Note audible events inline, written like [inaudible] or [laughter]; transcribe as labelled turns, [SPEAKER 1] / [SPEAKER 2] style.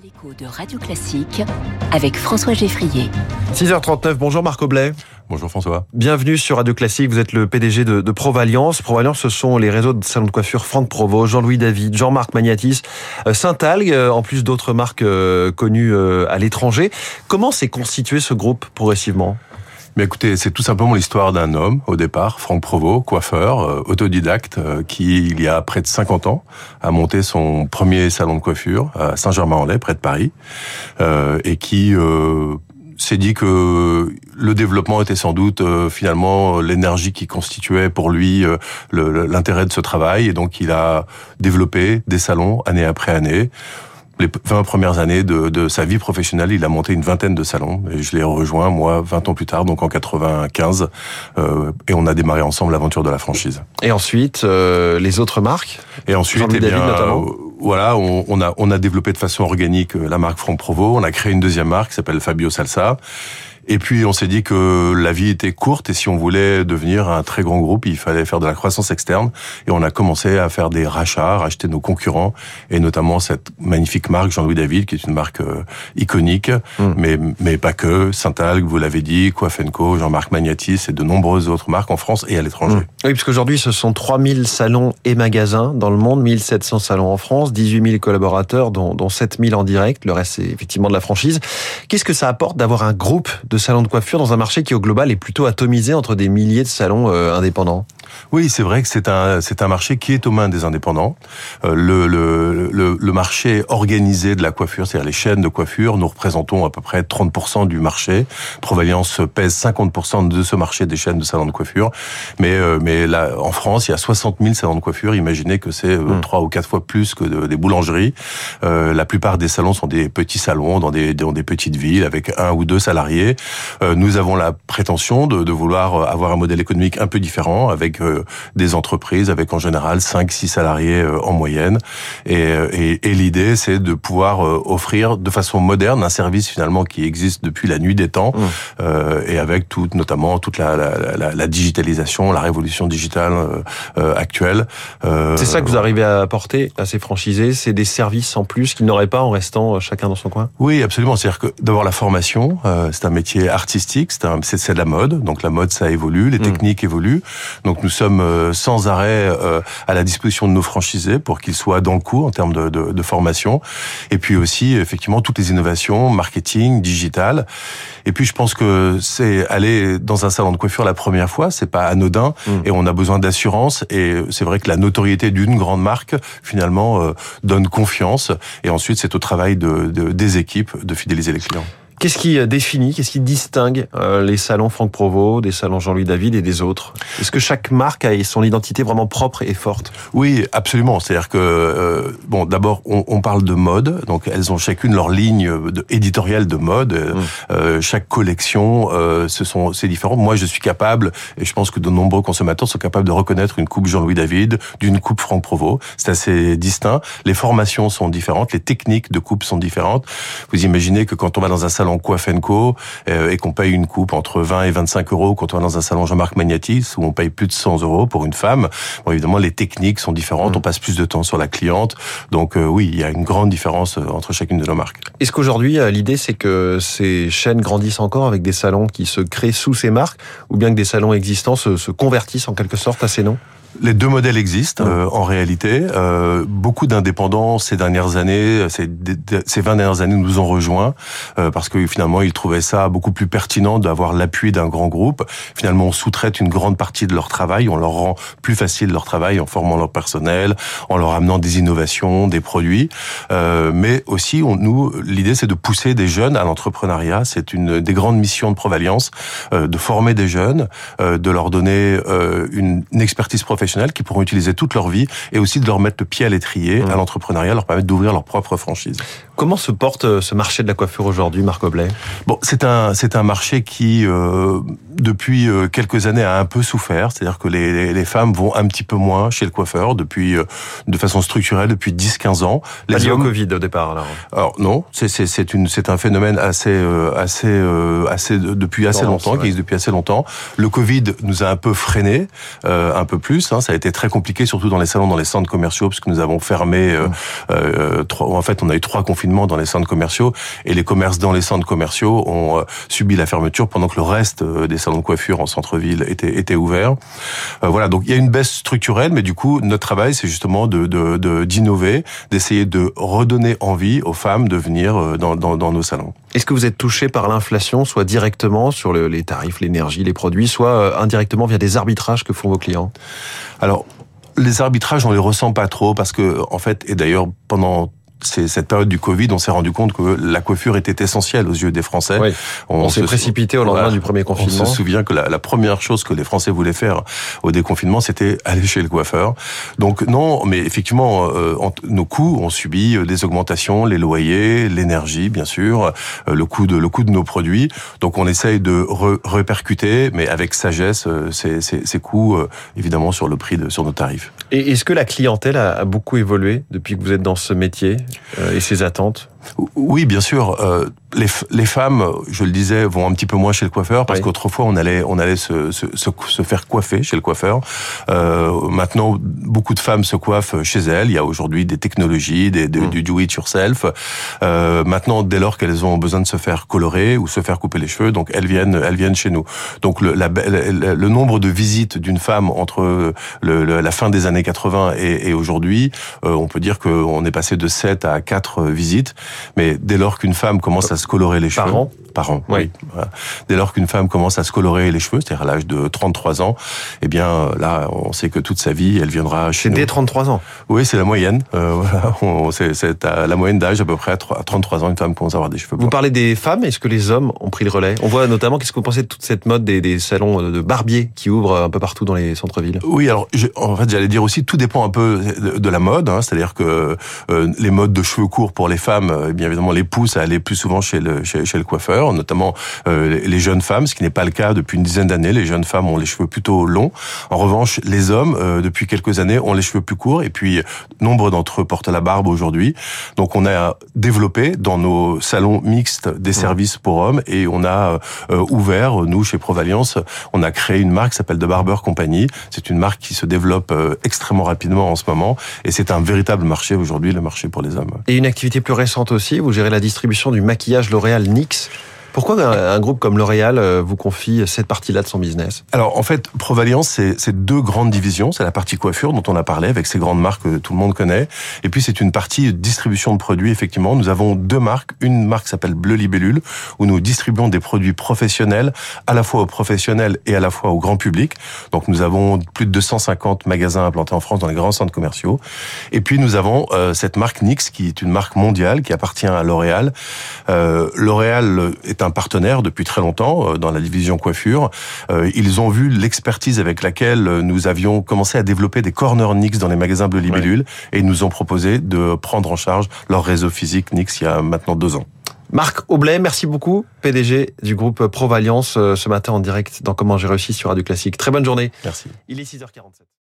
[SPEAKER 1] L'écho de Radio Classique avec François Geffrier.
[SPEAKER 2] 6h39, bonjour Marc Oblet.
[SPEAKER 3] Bonjour François.
[SPEAKER 2] Bienvenue sur Radio Classique, vous êtes le PDG de, de Provalliance. Provalliance, ce sont les réseaux de salons de coiffure Franck Provo, Jean-Louis David, Jean-Marc Magnatis, euh, Saint-Algue, euh, en plus d'autres marques euh, connues à l'étranger. Comment s'est constitué ce groupe progressivement?
[SPEAKER 3] Mais écoutez, c'est tout simplement l'histoire d'un homme, au départ, Franck Provost, coiffeur, autodidacte, qui, il y a près de 50 ans, a monté son premier salon de coiffure à Saint-Germain-en-Laye, près de Paris, euh, et qui euh, s'est dit que le développement était sans doute finalement l'énergie qui constituait pour lui l'intérêt de ce travail, et donc il a développé des salons année après année les 20 premières années de, de, sa vie professionnelle, il a monté une vingtaine de salons. Et je l'ai rejoint, moi, 20 ans plus tard, donc en 95. Euh, et on a démarré ensemble l'aventure de la franchise.
[SPEAKER 2] Et ensuite, euh, les autres marques?
[SPEAKER 3] Et ensuite, eh bien, notamment euh, voilà, on, on, a, on a développé de façon organique euh, la marque Franck Provo. On a créé une deuxième marque qui s'appelle Fabio Salsa. Et puis on s'est dit que la vie était courte et si on voulait devenir un très grand groupe, il fallait faire de la croissance externe. Et on a commencé à faire des rachats, racheter nos concurrents et notamment cette magnifique marque Jean-Louis David, qui est une marque euh, iconique, mm. mais mais pas que. Saint-Algue, vous l'avez dit, Coiffenco, Jean-Marc Magnatis et de nombreuses autres marques en France et à l'étranger. Mm.
[SPEAKER 2] Oui, puisqu'aujourd'hui ce sont 3000 salons et magasins dans le monde, 1700 salons en France, 18 000 collaborateurs, dont, dont 7000 en direct. Le reste c'est effectivement de la franchise. Qu'est-ce que ça apporte d'avoir un groupe de salons de coiffure dans un marché qui au global est plutôt atomisé entre des milliers de salons euh, indépendants
[SPEAKER 3] oui, c'est vrai que c'est un c'est un marché qui est aux mains des indépendants. Euh, le, le, le, le, marché organisé de la coiffure, c'est-à-dire les chaînes de coiffure, nous représentons à peu près 30% du marché. Provaliance pèse 50% de ce marché des chaînes de salons de coiffure. Mais euh, mais là, en France, il y a 60 000 salons de coiffure. Imaginez que c'est hmm. trois ou quatre fois plus que des boulangeries. La plupart des salons sont des petits salons dans des dans des petites villes avec un ou deux salariés. Euh, nous avons la prétention de, de vouloir avoir un modèle économique un peu différent avec euh, des entreprises avec en général 5-6 salariés euh, en moyenne. Euh, et, et, l'idée, c'est de pouvoir offrir de façon moderne un service finalement qui existe depuis la nuit des temps mmh. et avec tout, notamment toute la, la, la, digitalisation, la révolution digitale actuelle.
[SPEAKER 2] c'est ça que vous arrivez à apporter à ces franchisés, c'est des services en plus qu'ils n'auraient pas en restant chacun dans son coin?
[SPEAKER 3] Oui, absolument. C'est-à-dire que d'avoir la formation, c'est un métier artistique, c'est de la mode, donc la mode ça évolue, les mmh. techniques évoluent. Donc nous sommes euh, sans arrêt euh, à la disposition de nos franchisés pour qu'ils soient dans le coup en termes de, de, de, formation. Et puis aussi, effectivement, toutes les innovations, marketing, digital. Et puis je pense que c'est aller dans un salon de coiffure la première fois, c'est pas anodin mm. et on a besoin d'assurance. Et c'est vrai que la notoriété d'une grande marque finalement euh, donne confiance. Et ensuite, c'est au travail de, de, des équipes de fidéliser les clients.
[SPEAKER 2] Qu'est-ce qui euh, définit, qu'est-ce qui distingue euh, les salons Franck Provo, des salons Jean-Louis David et des autres? Est-ce que chaque marque a son identité vraiment propre et forte?
[SPEAKER 3] Oui, absolument. C'est-à-dire que euh, bon, d'abord, on, on, parle de mode, donc elles ont chacune leur ligne de, éditoriale de mode. Mmh. Euh, chaque collection, euh, ce sont c'est différent. Moi, je suis capable, et je pense que de nombreux consommateurs sont capables de reconnaître une coupe Jean-Louis David d'une coupe Franck Provo. C'est assez distinct. Les formations sont différentes, les techniques de coupe sont différentes. Vous imaginez que quand on va dans un salon salon Coiffenco euh, et qu'on paye une coupe entre 20 et 25 euros quand on est dans un salon Jean-Marc Magnatis où on paye plus de 100 euros pour une femme. Bon, évidemment, les techniques sont différentes, mm. on passe plus de temps sur la cliente. Donc euh, oui, il y a une grande différence euh, entre chacune de nos marques.
[SPEAKER 2] Est-ce qu'aujourd'hui, l'idée, c'est que ces chaînes grandissent encore avec des salons qui se créent sous ces marques ou bien que des salons existants se, se convertissent en quelque sorte à ces noms?
[SPEAKER 3] Les deux modèles existent euh, en réalité. Euh, beaucoup d'indépendants ces dernières années, ces, ces 20 dernières années nous ont rejoints euh, parce que finalement ils trouvaient ça beaucoup plus pertinent d'avoir l'appui d'un grand groupe. Finalement on sous-traite une grande partie de leur travail, on leur rend plus facile leur travail en formant leur personnel, en leur amenant des innovations, des produits. Euh, mais aussi on, nous l'idée c'est de pousser des jeunes à l'entrepreneuriat. C'est une des grandes missions de Provaliance euh, de former des jeunes, de leur donner une, une expertise professionnelle qui pourront utiliser toute leur vie et aussi de leur mettre le pied à l'étrier à mmh. l'entrepreneuriat, leur permettre d'ouvrir leur propre franchise.
[SPEAKER 2] Comment se porte euh, ce marché de la coiffure aujourd'hui, Marc Oblet
[SPEAKER 3] Bon, c'est un c'est un marché qui euh, depuis euh, quelques années a un peu souffert, c'est-à-dire que les, les, femmes vont un petit peu moins chez le coiffeur depuis euh, de façon structurelle depuis 10-15 ans.
[SPEAKER 2] Les Pas hommes... au Covid au départ alors.
[SPEAKER 3] Alors non, c'est c'est c'est une c'est un phénomène assez assez assez depuis assez longtemps qui existe depuis assez longtemps. Le Covid nous a un peu freiné un peu plus, hein, ça a été très compliqué surtout dans les salons dans les centres commerciaux parce que nous avons fermé mmh. trois, en fait on a eu trois confinements confinement dans les centres commerciaux et les commerces dans les centres commerciaux ont subi la fermeture pendant que le reste des salons de coiffure en centre-ville était, était ouvert. voilà, donc il y a une baisse structurelle, mais du coup, notre travail, c'est justement de d'innover, de, d'essayer de redonner envie aux femmes de venir dans, dans, dans nos salons.
[SPEAKER 2] Est-ce que vous êtes touché par l'inflation, soit directement sur le, les tarifs, l'énergie, les produits, soit indirectement via des arbitrages que font vos clients?
[SPEAKER 3] Alors, les arbitrages, on les ressent pas trop parce que, en fait, et d'ailleurs, pendant cette période du Covid, on s'est rendu compte que la coiffure était essentielle aux yeux des Français.
[SPEAKER 2] On, s'est précipité au lendemain du premier confinement.
[SPEAKER 3] On se souvient que la, la, première chose que les Français voulaient faire au déconfinement, c'était aller chez le coiffeur. Donc non, mais effectivement, euh, nos coûts ont subi euh, des augmentations, les loyers, l'énergie, bien sûr, euh, le coût de le coût de nos produits. Donc on essaye de re, répercuter, mais avec sagesse, ces, ces, ces coûts évidemment sur le prix de sur nos tarifs.
[SPEAKER 2] Et est-ce que la clientèle a, a beaucoup évolué depuis que vous êtes dans ce métier? euh, et ses attentes
[SPEAKER 3] oui, bien sûr. Euh, les, les, femmes, je le disais, vont un petit peu moins chez le coiffeur parce qu'autrefois on allait on allait se, se, se, faire coiffer chez le coiffeur. Euh, maintenant, beaucoup de femmes se coiffent chez elles. Il y a aujourd'hui des technologies, des, mmh. du do it yourself. Euh, maintenant, dès lors qu'elles ont besoin de se faire colorer ou se faire couper les cheveux, donc elles viennent elles viennent chez nous. Donc le, la, le nombre de visites d'une femme entre le, la fin des années 80 et, et aujourd'hui, euh, on peut dire qu'on est passé de 7 à 4 visites. Mais dès lors qu'une femme commence à se colorer les cheveux... Par an, oui. Dès lors qu'une femme commence à se colorer les cheveux, c'est-à-dire à l'âge de 33 ans, eh bien là, on sait que toute sa vie, elle viendra chez
[SPEAKER 2] nous. C'est dès 33 ans.
[SPEAKER 3] Oui, c'est la moyenne. Euh, [laughs] voilà, c'est la moyenne d'âge à peu près à 33 ans, une femme commence à avoir des cheveux
[SPEAKER 2] Vous parlez des femmes, est-ce que les hommes ont pris le relais? On voit notamment, qu'est-ce que vous pensez de toute cette mode des, des salons de barbiers qui ouvrent un peu partout dans les centres-villes?
[SPEAKER 3] Oui, alors en fait, j'allais dire aussi, tout dépend un peu de, la mode, hein, c'est-à-dire que euh, les modes de cheveux courts pour les femmes, euh, bien évidemment les poussent à aller plus souvent chez le, chez, chez le coiffeur, notamment euh, les jeunes femmes, ce qui n'est pas le cas depuis une dizaine d'années. Les jeunes femmes ont les cheveux plutôt longs. En revanche, les hommes, euh, depuis quelques années, ont les cheveux plus courts et puis nombre d'entre eux portent la barbe aujourd'hui. Donc on a développé dans nos salons mixtes des services pour hommes et on a euh, ouvert, nous chez Provaliance, on a créé une marque qui s'appelle The Barber Company. C'est une marque qui se développe extrêmement rapidement en ce moment et c'est un véritable marché aujourd'hui, le marché pour les hommes.
[SPEAKER 2] Et une activité plus récente aussi, vous gérez la distribution du maquillage L'Oréal NYX. Pourquoi un, groupe comme L'Oréal euh, vous confie cette partie-là de son business?
[SPEAKER 3] Alors en fait, Provaliance, c'est deux grandes divisions. C'est la partie coiffure dont on a parlé avec ces grandes marques que tout le monde connaît. Et puis c'est une partie distribution de produits. Effectivement, nous avons deux marques. Une marque s'appelle Bleu Libellule où nous distribuons des produits professionnels à la fois aux professionnels et à la fois au grand public. Donc nous avons plus de 250 magasins implantés en France dans les grands centres commerciaux. Et puis nous avons euh, cette marque NYX qui est une marque mondiale qui appartient à L'Oréal. Euh, L'Oréal est un partenaire depuis très longtemps euh, dans la division coiffure. Euh, ils ont vu l'expertise avec laquelle euh, nous avions commencé à développer des corners Nix dans les magasins Bleu Libellule et ils nous ont proposé de prendre en charge leur réseau physique Nix il y a maintenant deux ans.
[SPEAKER 2] Marc Aublet, merci beaucoup, PDG du groupe Provaliance, ce matin en direct dans Comment j'ai réussi sur Radio Classique. Très bonne journée.
[SPEAKER 3] Merci.
[SPEAKER 2] Il est 6h47.